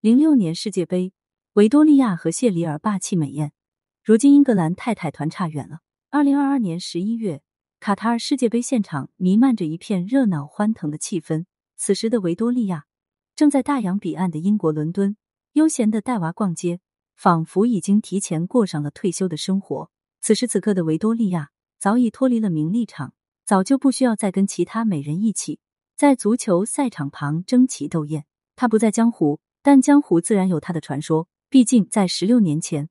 零六年世界杯，维多利亚和谢里尔霸气美艳。如今英格兰太太团差远了。二零二二年十一月，卡塔尔世界杯现场弥漫着一片热闹欢腾的气氛。此时的维多利亚正在大洋彼岸的英国伦敦悠闲的带娃逛街，仿佛已经提前过上了退休的生活。此时此刻的维多利亚早已脱离了名利场，早就不需要再跟其他美人一起在足球赛场旁争奇斗艳。她不在江湖。但江湖自然有他的传说。毕竟在十六年前，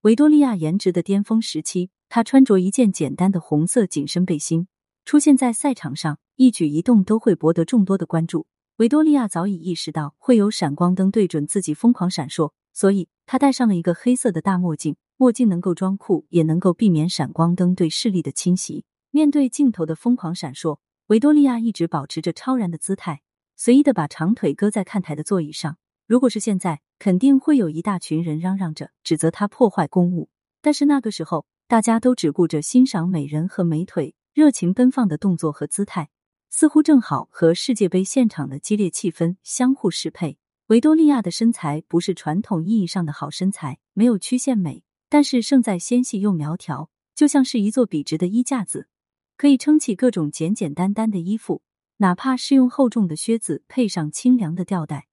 维多利亚颜值的巅峰时期，她穿着一件简单的红色紧身背心出现在赛场上，一举一动都会博得众多的关注。维多利亚早已意识到会有闪光灯对准自己疯狂闪烁，所以她戴上了一个黑色的大墨镜。墨镜能够装酷，也能够避免闪光灯对视力的侵袭。面对镜头的疯狂闪烁，维多利亚一直保持着超然的姿态，随意的把长腿搁在看台的座椅上。如果是现在，肯定会有一大群人嚷嚷着指责他破坏公务。但是那个时候，大家都只顾着欣赏美人和美腿，热情奔放的动作和姿态，似乎正好和世界杯现场的激烈气氛相互适配。维多利亚的身材不是传统意义上的好身材，没有曲线美，但是胜在纤细又苗条，就像是一座笔直的衣架子，可以撑起各种简简单单的衣服，哪怕是用厚重的靴子配上清凉的吊带。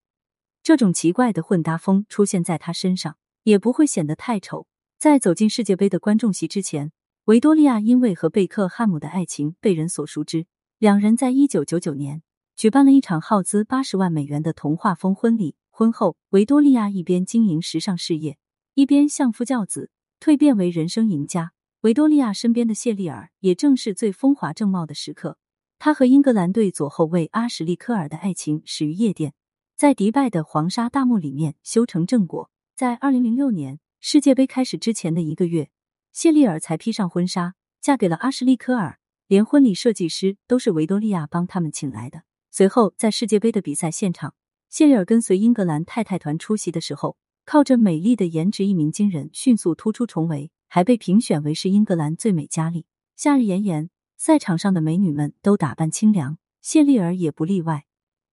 这种奇怪的混搭风出现在他身上，也不会显得太丑。在走进世界杯的观众席之前，维多利亚因为和贝克汉姆的爱情被人所熟知。两人在一九九九年举办了一场耗资八十万美元的童话风婚礼。婚后，维多利亚一边经营时尚事业，一边相夫教子，蜕变为人生赢家。维多利亚身边的谢丽尔也正是最风华正茂的时刻。他和英格兰队左后卫阿什利科尔的爱情始于夜店。在迪拜的黄沙大墓里面修成正果。在二零零六年世界杯开始之前的一个月，谢丽尔才披上婚纱，嫁给了阿什利科尔，连婚礼设计师都是维多利亚帮他们请来的。随后，在世界杯的比赛现场，谢丽尔跟随英格兰太太团出席的时候，靠着美丽的颜值一鸣惊人，迅速突出重围，还被评选为是英格兰最美佳丽。夏日炎炎，赛场上的美女们都打扮清凉，谢丽尔也不例外。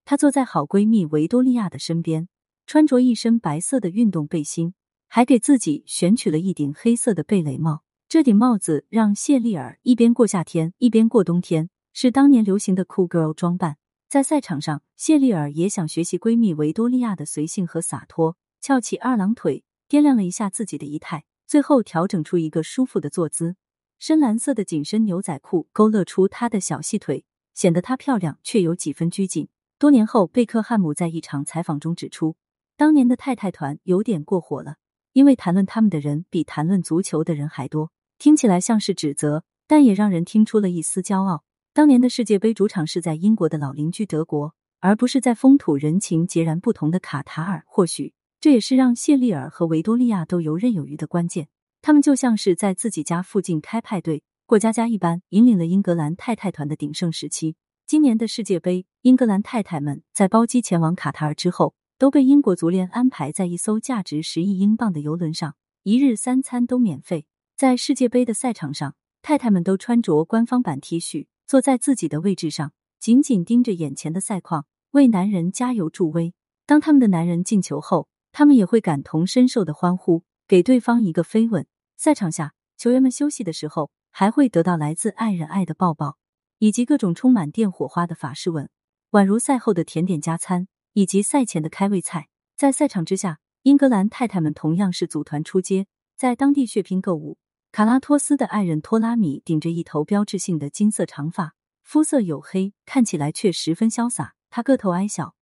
她坐在好闺蜜维多利亚的身边，穿着一身白色的运动背心，还给自己选取了一顶黑色的贝雷帽。这顶帽子让谢丽尔一边过夏天一边过冬天，是当年流行的酷 girl 装扮。在赛场上，谢丽尔也想学习闺蜜维多利亚的随性和洒脱，翘起二郎腿，掂量了一下自己的仪态，最后调整出一个舒服的坐姿。深蓝色的紧身牛仔裤勾勒出她的小细腿，显得她漂亮却有几分拘谨。多年后，贝克汉姆在一场采访中指出，当年的太太团有点过火了，因为谈论他们的人比谈论足球的人还多。听起来像是指责，但也让人听出了一丝骄傲。当年的世界杯主场是在英国的老邻居德国，而不是在风土人情截然不同的卡塔尔。或许这也是让谢丽尔和维多利亚都游刃有余的关键。他们就像是在自己家附近开派对、过家家一般，引领了英格兰太太团的鼎盛时期。今年的世界杯，英格兰太太们在包机前往卡塔尔之后，都被英国足联安排在一艘价值十亿英镑的游轮上，一日三餐都免费。在世界杯的赛场上，太太们都穿着官方版 T 恤，坐在自己的位置上，紧紧盯着眼前的赛况，为男人加油助威。当他们的男人进球后，他们也会感同身受的欢呼，给对方一个飞吻。赛场下，球员们休息的时候，还会得到来自爱人爱的抱抱。以及各种充满电火花的法式吻，宛如赛后的甜点加餐，以及赛前的开胃菜。在赛场之下，英格兰太太们同样是组团出街，在当地血拼购物。卡拉托斯的爱人托拉米顶着一头标志性的金色长发，肤色黝黑，看起来却十分潇洒。他个头矮小，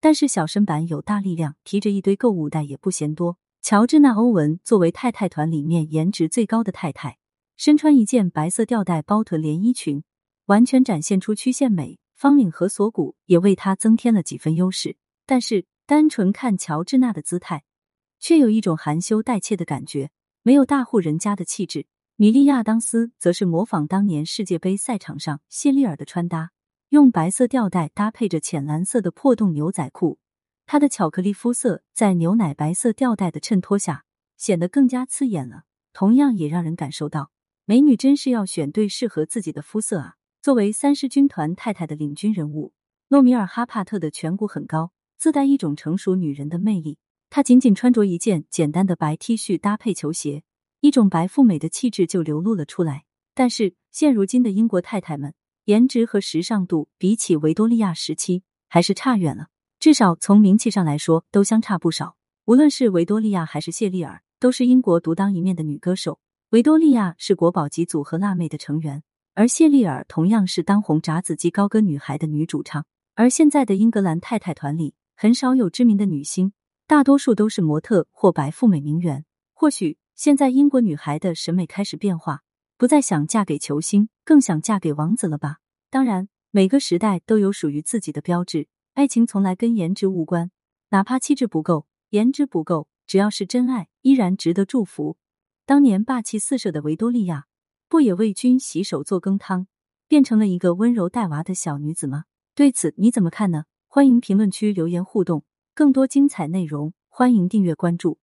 但是小身板有大力量，提着一堆购物袋也不嫌多。乔治娜·欧文作为太太团里面颜值最高的太太，身穿一件白色吊带包臀连衣裙。完全展现出曲线美，方领和锁骨也为她增添了几分优势。但是，单纯看乔治娜的姿态，却有一种含羞带怯的感觉，没有大户人家的气质。米莉亚当斯则是模仿当年世界杯赛场上谢丽尔的穿搭，用白色吊带搭配着浅蓝色的破洞牛仔裤，她的巧克力肤色在牛奶白色吊带的衬托下显得更加刺眼了。同样也让人感受到，美女真是要选对适合自己的肤色啊。作为三狮军团太太的领军人物，诺米尔哈帕特的颧骨很高，自带一种成熟女人的魅力。她仅仅穿着一件简单的白 T 恤搭配球鞋，一种白富美的气质就流露了出来。但是现如今的英国太太们，颜值和时尚度比起维多利亚时期还是差远了，至少从名气上来说都相差不少。无论是维多利亚还是谢丽尔，都是英国独当一面的女歌手。维多利亚是国宝级组合辣妹的成员，而谢丽尔同样是当红炸子鸡高歌女孩的女主唱。而现在的英格兰太太团里，很少有知名的女星，大多数都是模特或白富美名媛。或许现在英国女孩的审美开始变化，不再想嫁给球星，更想嫁给王子了吧？当然，每个时代都有属于自己的标志，爱情从来跟颜值无关，哪怕气质不够，颜值不够，只要是真爱，依然值得祝福。当年霸气四射的维多利亚，不也为君洗手做羹汤，变成了一个温柔带娃的小女子吗？对此你怎么看呢？欢迎评论区留言互动，更多精彩内容，欢迎订阅关注。